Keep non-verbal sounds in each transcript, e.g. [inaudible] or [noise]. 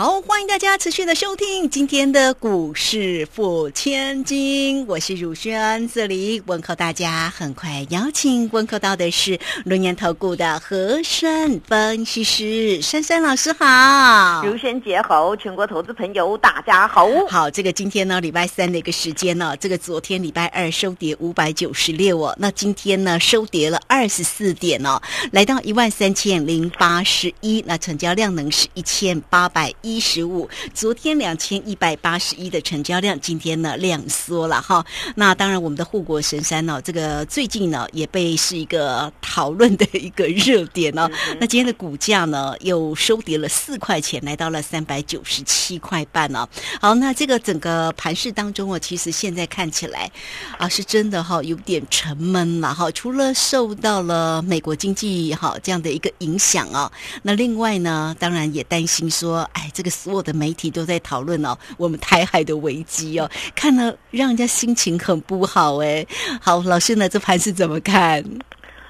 好，欢迎大家持续的收听今天的股市付千金，我是汝轩，这里问候大家。很快邀请问候到的是轮研投顾的和山分析师珊珊老师，好，如轩姐好，全国投资朋友大家好。好，这个今天呢，礼拜三的一个时间呢，这个昨天礼拜二收跌五百九十六哦，那今天呢收跌了二十四点哦，来到一万三千零八十一，那成交量能是一千八百一。一十五，昨天两千一百八十一的成交量，今天呢量缩了哈。那当然，我们的护国神山呢，这个最近呢也被是一个讨论的一个热点哦。那今天的股价呢又收跌了四块钱，来到了三百九十七块半哦。好，那这个整个盘市当中啊，其实现在看起来啊是真的哈有点沉闷了哈。除了受到了美国经济哈这样的一个影响啊，那另外呢，当然也担心说，哎。这个所有的媒体都在讨论哦，我们台海的危机哦，看了让人家心情很不好哎。好，老师呢，这盘是怎么看？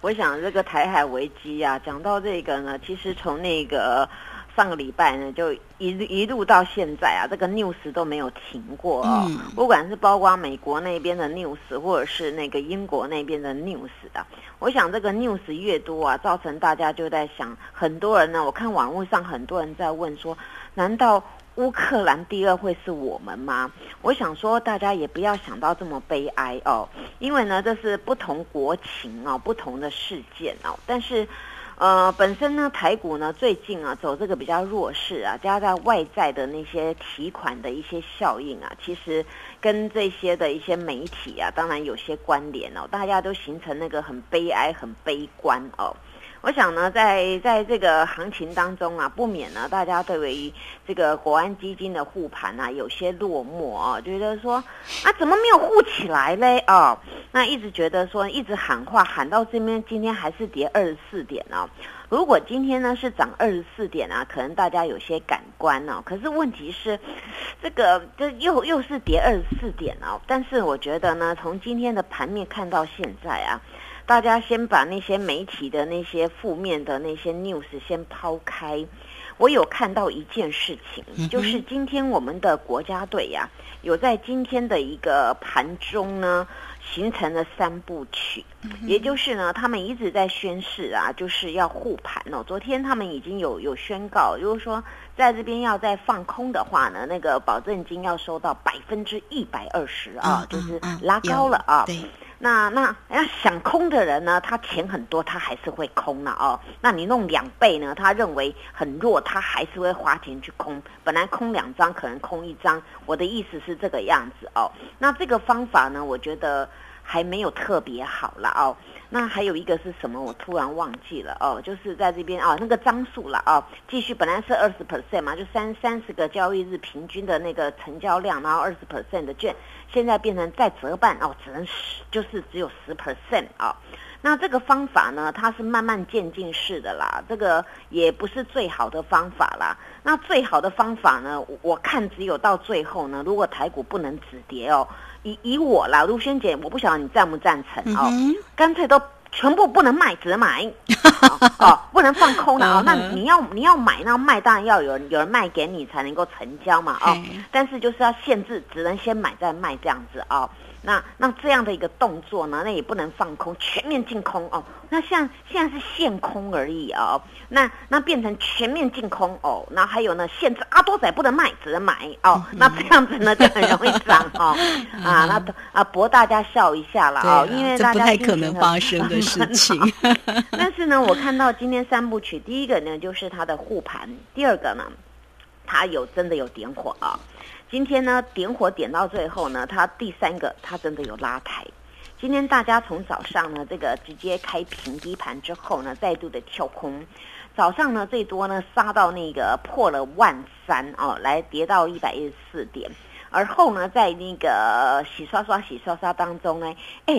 我想这个台海危机啊，讲到这个呢，其实从那个上个礼拜呢，就一一路到现在啊，这个 news 都没有停过哦。不管是包括美国那边的 news，或者是那个英国那边的 news 啊，我想这个 news 越多啊，造成大家就在想，很多人呢，我看网络上很多人在问说。难道乌克兰第二会是我们吗？我想说，大家也不要想到这么悲哀哦，因为呢，这是不同国情哦，不同的事件哦。但是，呃，本身呢，台股呢最近啊走这个比较弱势啊，加上外在的那些提款的一些效应啊，其实跟这些的一些媒体啊，当然有些关联哦。大家都形成那个很悲哀、很悲观哦。我想呢，在在这个行情当中啊，不免呢，大家对于这个国安基金的护盘啊，有些落寞啊，觉得说啊，怎么没有护起来嘞？哦，那一直觉得说，一直喊话喊到这边，今天还是跌二十四点哦。如果今天呢是涨二十四点啊，可能大家有些感官哦。可是问题是，这个这又又是跌二十四点哦。但是我觉得呢，从今天的盘面看到现在啊。大家先把那些媒体的那些负面的那些 news 先抛开。我有看到一件事情，就是今天我们的国家队呀，有在今天的一个盘中呢，形成了三部曲。也就是呢，他们一直在宣誓啊，就是要护盘哦。昨天他们已经有有宣告，如果说在这边要再放空的话呢，那个保证金要收到百分之一百二十啊，就是拉高了啊。对。那那要想空的人呢，他钱很多，他还是会空了哦。那你弄两倍呢，他认为很弱，他还是会花钱去空。本来空两张，可能空一张。我的意思是这个样子哦。那这个方法呢，我觉得还没有特别好了哦。那还有一个是什么？我突然忘记了哦，就是在这边哦，那个张数了哦，继续本来是二十 percent 嘛，就三三十个交易日平均的那个成交量，然后二十 percent 的券，现在变成再折半哦，只能十，就是只有十 percent 啊。那这个方法呢，它是慢慢渐进式的啦，这个也不是最好的方法啦。那最好的方法呢，我看只有到最后呢，如果台股不能止跌哦。以以我啦，陆萱姐，我不晓得你赞不赞成哦。干脆都全部不能卖，只能买 [laughs] 哦，不能放空的哦。那你要你要买，那卖当然要有人有人卖给你才能够成交嘛哦。但是就是要限制，只能先买再卖这样子哦。那那这样的一个动作呢，那也不能放空，全面净空哦。那像现在是限空而已哦。那那变成全面净空哦。那还有呢，限制阿多仔不能卖，只能买哦。那这样子呢就很容易涨哦。[laughs] 啊，那啊博大家笑一下了哦，因为大家不太可能发生的事情。[laughs] 但是呢，我看到今天三部曲，第一个呢就是它的护盘，第二个呢，它有真的有点火啊。今天呢，点火点到最后呢，它第三个它真的有拉抬。今天大家从早上呢，这个直接开平低盘之后呢，再度的跳空，早上呢最多呢杀到那个破了万三哦，来跌到一百一十四点。而后呢，在那个洗刷刷、洗刷刷当中呢，哎，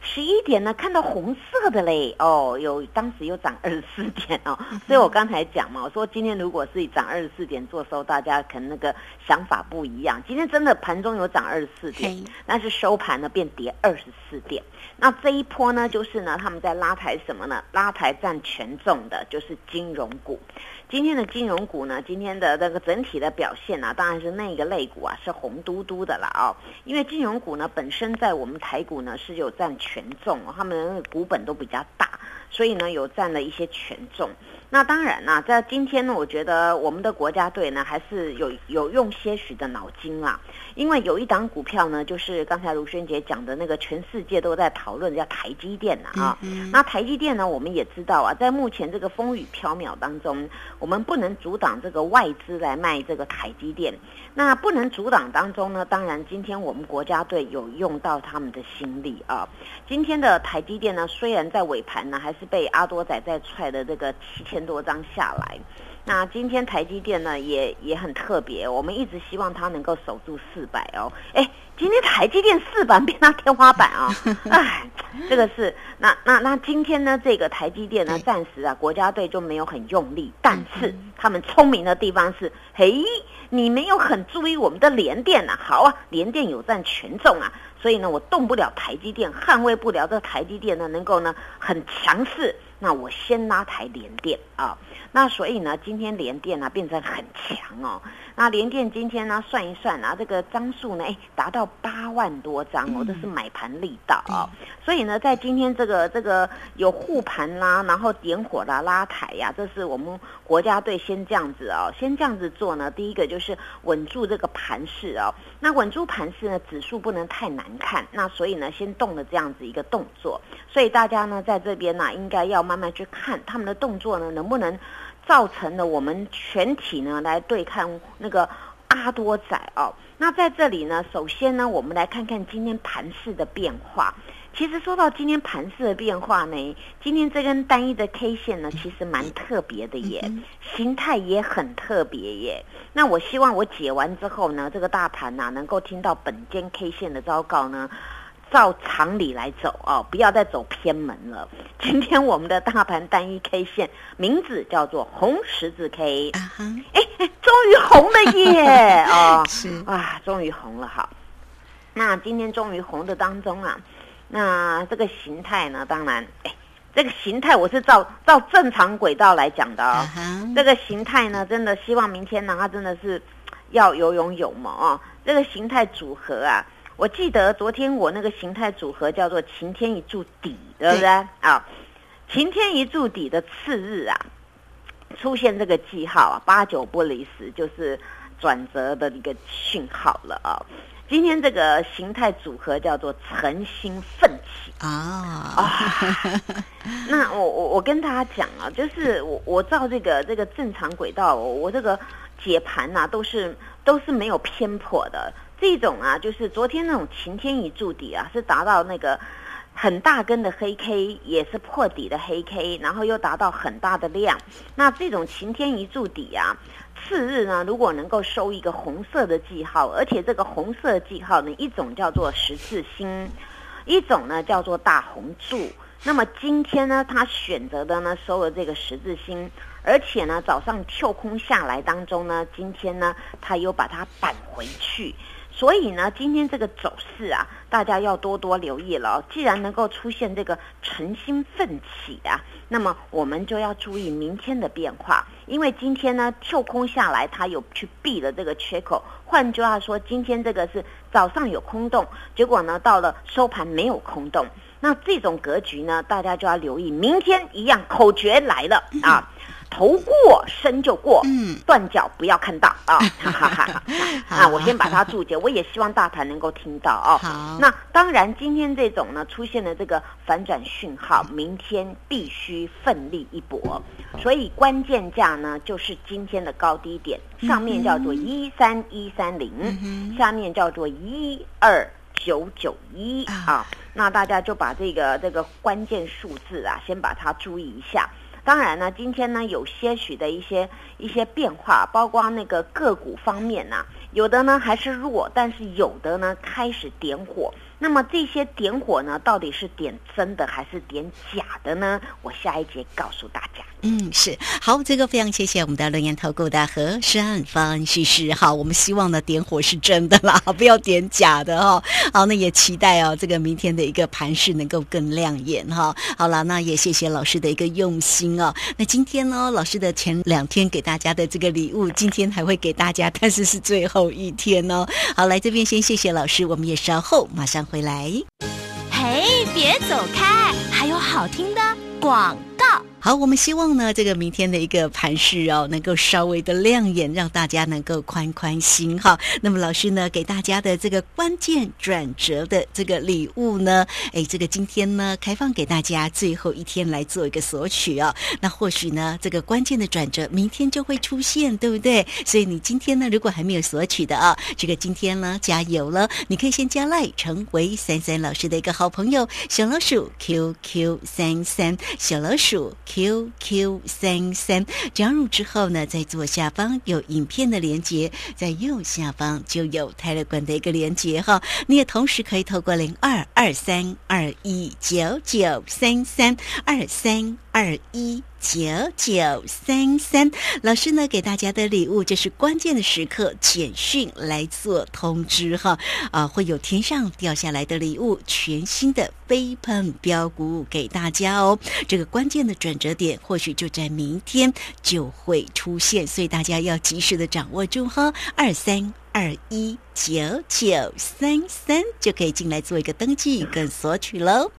十一点呢看到红色的嘞，哦，有当时又涨二十四点哦，所以我刚才讲嘛，我说今天如果是涨二十四点做收，大家可能那个想法不一样。今天真的盘中有涨二十四点，但是收盘呢变跌二十四点。那这一波呢，就是呢他们在拉抬什么呢？拉抬占权重的就是金融股。今天的金融股呢，今天的那个整体的表现呢，当然是那个类股啊是红嘟嘟的了啊。因为金融股呢本身在我们台股呢是有占权重，他们股本都比较大，所以呢有占了一些权重。那当然啦，在今天呢，我觉得我们的国家队呢还是有有用些许的脑筋啦。因为有一档股票呢，就是刚才卢轩杰讲的那个，全世界都在讨论叫台积电呐啊。那台积电呢，我们也知道啊，在目前这个风雨飘渺当中，我们不能阻挡这个外资来卖这个台积电。那不能阻挡当中呢，当然今天我们国家队有用到他们的心力啊。今天的台积电呢，虽然在尾盘呢，还是被阿多仔在踹的这个七千多张下来。那今天台积电呢，也也很特别，我们一直希望它能够守住四百哦。哎，今天台积电四百变到天花板啊！[laughs] 哎，这个是那那那今天呢，这个台积电呢，暂时啊，国家队就没有很用力，但是他们聪明的地方是，嘿，你没有很注意我们的联电呐。好啊，联电有占权重啊，所以呢，我动不了台积电，捍卫不了这台积电呢，能够呢很强势。那我先拉台联电啊，那所以呢，今天联电呢变成很强哦。那联电今天呢算一算啊，这个张数呢，哎，达到八万多张哦，这是买盘力道啊。所以呢，在今天这个这个有护盘啦，然后点火啦、拉台呀，这是我们国家队先这样子哦，先这样子做呢。第一个就是稳住这个盘势哦。那稳住盘势呢，指数不能太难看。那所以呢，先动了这样子一个动作。所以大家呢，在这边呢，应该要慢慢去看他们的动作呢，能不能造成了我们全体呢来对抗那个阿多仔哦。那在这里呢，首先呢，我们来看看今天盘势的变化。其实说到今天盘势的变化呢，今天这根单一的 K 线呢，其实蛮特别的耶，形态也很特别耶。那我希望我解完之后呢，这个大盘呐，能够听到本间 K 线的昭告呢。照常理来走哦，不要再走偏门了。今天我们的大盘单一 K 线名字叫做红十字 K，哎哎，终于红了耶！哦，[laughs] 是哇，终于红了哈。那今天终于红的当中啊，那这个形态呢，当然，哎，这个形态我是照照正常轨道来讲的哦。这个形态呢，真的希望明天呢，它真的是要有勇有谋哦。这个形态组合啊。我记得昨天我那个形态组合叫做晴天一柱底，对不对啊？晴天一柱底的次日啊，出现这个记号啊，八九不离十，就是转折的一个讯号了啊。今天这个形态组合叫做诚心奋起啊。[laughs] 那我我我跟大家讲啊，就是我我照这个这个正常轨道，我这个解盘呐，都是都是没有偏颇的。这种啊，就是昨天那种晴天一柱底啊，是达到那个很大根的黑 K，也是破底的黑 K，然后又达到很大的量。那这种晴天一柱底啊，次日呢，如果能够收一个红色的记号，而且这个红色记号呢，一种叫做十字星，一种呢叫做大红柱。那么今天呢，他选择的呢，收了这个十字星，而且呢，早上跳空下来当中呢，今天呢，他又把它扳回去。所以呢，今天这个走势啊，大家要多多留意了。既然能够出现这个诚心奋起啊，那么我们就要注意明天的变化。因为今天呢，跳空下来，它有去避了这个缺口。换句话说，今天这个是早上有空洞，结果呢，到了收盘没有空洞。那这种格局呢，大家就要留意。明天一样，口诀来了啊。头过身就过，嗯，断脚不要看到啊！[laughs] 哈哈哈！啊，我先把它注解，我也希望大盘能够听到哦。好，那当然，今天这种呢出现了这个反转讯号，明天必须奋力一搏。所以关键价呢就是今天的高低点，上面叫做一三一三零，下面叫做一二九九一啊。那大家就把这个这个关键数字啊，先把它注意一下。当然呢，今天呢有些许的一些一些变化，包括那个个股方面呐，有的呢还是弱，但是有的呢开始点火。那么这些点火呢，到底是点真的还是点假的呢？我下一节告诉大家。嗯，是好，这个非常谢谢我们的龙岩投顾的和山方西施。好，我们希望呢点火是真的啦，[laughs] 不要点假的哈。好，那也期待哦，这个明天的一个盘势能够更亮眼哈。好了，那也谢谢老师的一个用心哦。那今天呢，老师的前两天给大家的这个礼物，今天还会给大家，但是是最后一天哦。好，来这边先谢谢老师，我们也稍后马上回来。嘿，别走开，还有好听的广。好，我们希望呢，这个明天的一个盘势哦，能够稍微的亮眼，让大家能够宽宽心哈。那么老师呢，给大家的这个关键转折的这个礼物呢，哎，这个今天呢，开放给大家最后一天来做一个索取哦。那或许呢，这个关键的转折明天就会出现，对不对？所以你今天呢，如果还没有索取的啊，这个今天呢，加油了，你可以先加赖成为三三老师的一个好朋友，小老鼠 QQ 三三，小老鼠。QQ 三三加入之后呢，在左下方有影片的连接，在右下方就有泰勒管的一个连接哈。你也同时可以透过零二二三二一九九三三二三二一。九九三三，老师呢给大家的礼物就是关键的时刻简讯来做通知哈啊，会有天上掉下来的礼物，全新的飞喷标鼓给大家哦。这个关键的转折点或许就在明天就会出现，所以大家要及时的掌握住哈。二三二一九九三三就可以进来做一个登记跟索取喽。